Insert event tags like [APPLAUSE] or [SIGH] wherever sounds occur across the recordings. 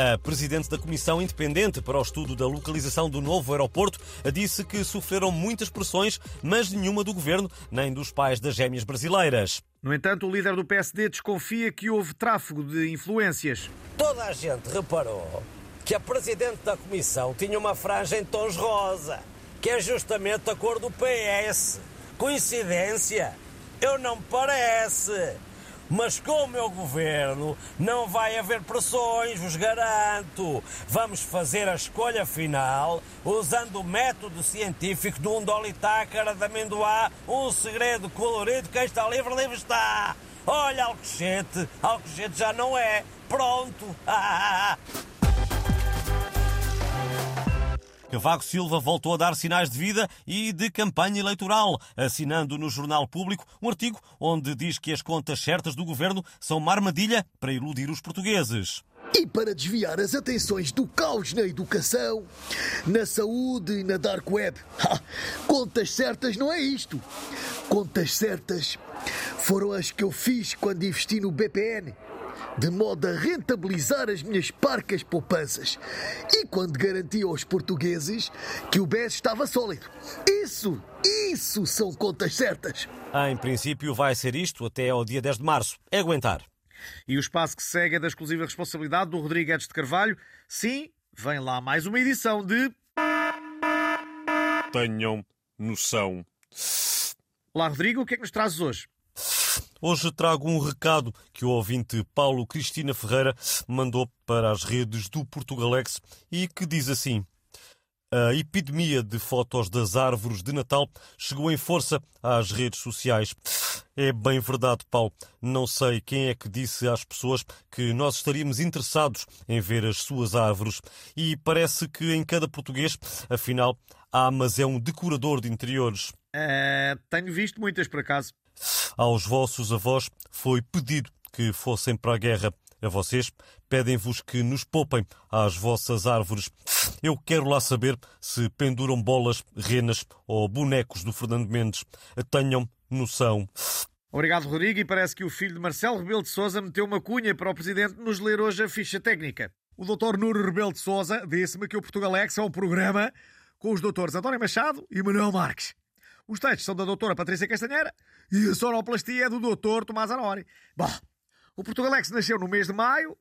A presidente da Comissão Independente para o Estudo da Localização do Novo Aeroporto disse que sofreram muitas pressões, mas nenhuma do governo nem dos pais das gêmeas brasileiras. No entanto, o líder do PSD desconfia que houve tráfego de influências. Toda a gente reparou que a presidente da comissão tinha uma franja em tons rosa, que é justamente a cor do PS. Coincidência? Eu não me parece. Mas com o meu governo não vai haver pressões, vos garanto. Vamos fazer a escolha final usando o método científico de um dolitácara de amendoá, um segredo colorido, quem está livre, livre está. Olha, Alcochete, Alcochete já não é. Pronto. [LAUGHS] Cavaco Silva voltou a dar sinais de vida e de campanha eleitoral, assinando no Jornal Público um artigo onde diz que as contas certas do governo são uma armadilha para iludir os portugueses. E para desviar as atenções do caos na educação, na saúde e na dark web. Ha, contas certas não é isto. Contas certas foram as que eu fiz quando investi no BPN de modo a rentabilizar as minhas parcas poupanças. E quando garanti aos portugueses que o BES estava sólido. Isso, isso são contas certas. Em princípio, vai ser isto até ao dia 10 de março. É aguentar. E o espaço que segue é da exclusiva responsabilidade do Rodrigo Guedes de Carvalho. Sim, vem lá mais uma edição de. Tenham noção. Olá, Rodrigo, o que é que nos trazes hoje? Hoje trago um recado que o ouvinte Paulo Cristina Ferreira mandou para as redes do Portugalex e que diz assim: A epidemia de fotos das árvores de Natal chegou em força às redes sociais. É bem verdade, Paulo. Não sei quem é que disse às pessoas que nós estaríamos interessados em ver as suas árvores. E parece que em cada português, afinal, há, mas é um decorador de interiores. Uh, tenho visto muitas por acaso. Aos vossos avós foi pedido que fossem para a guerra. A vocês pedem-vos que nos poupem às vossas árvores. Eu quero lá saber se penduram bolas, renas ou bonecos do Fernando Mendes. Tenham noção. Obrigado, Rodrigo. E parece que o filho de Marcelo Rebelo de Sousa meteu uma cunha para o Presidente nos ler hoje a ficha técnica. O Dr. Nuno Rebelo de Sousa disse-me que o Portugalex é um programa com os doutores António Machado e Manuel Marques. Os textos são da doutora Patrícia Castanheira e a sonoplastia é do doutor Tomás Anori. Bom, o Portugalex nasceu no mês de maio,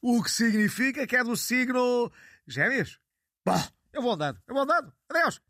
o que significa que é do signo Gêmeos. Bom, eu vou andando, eu vou andando. Adeus!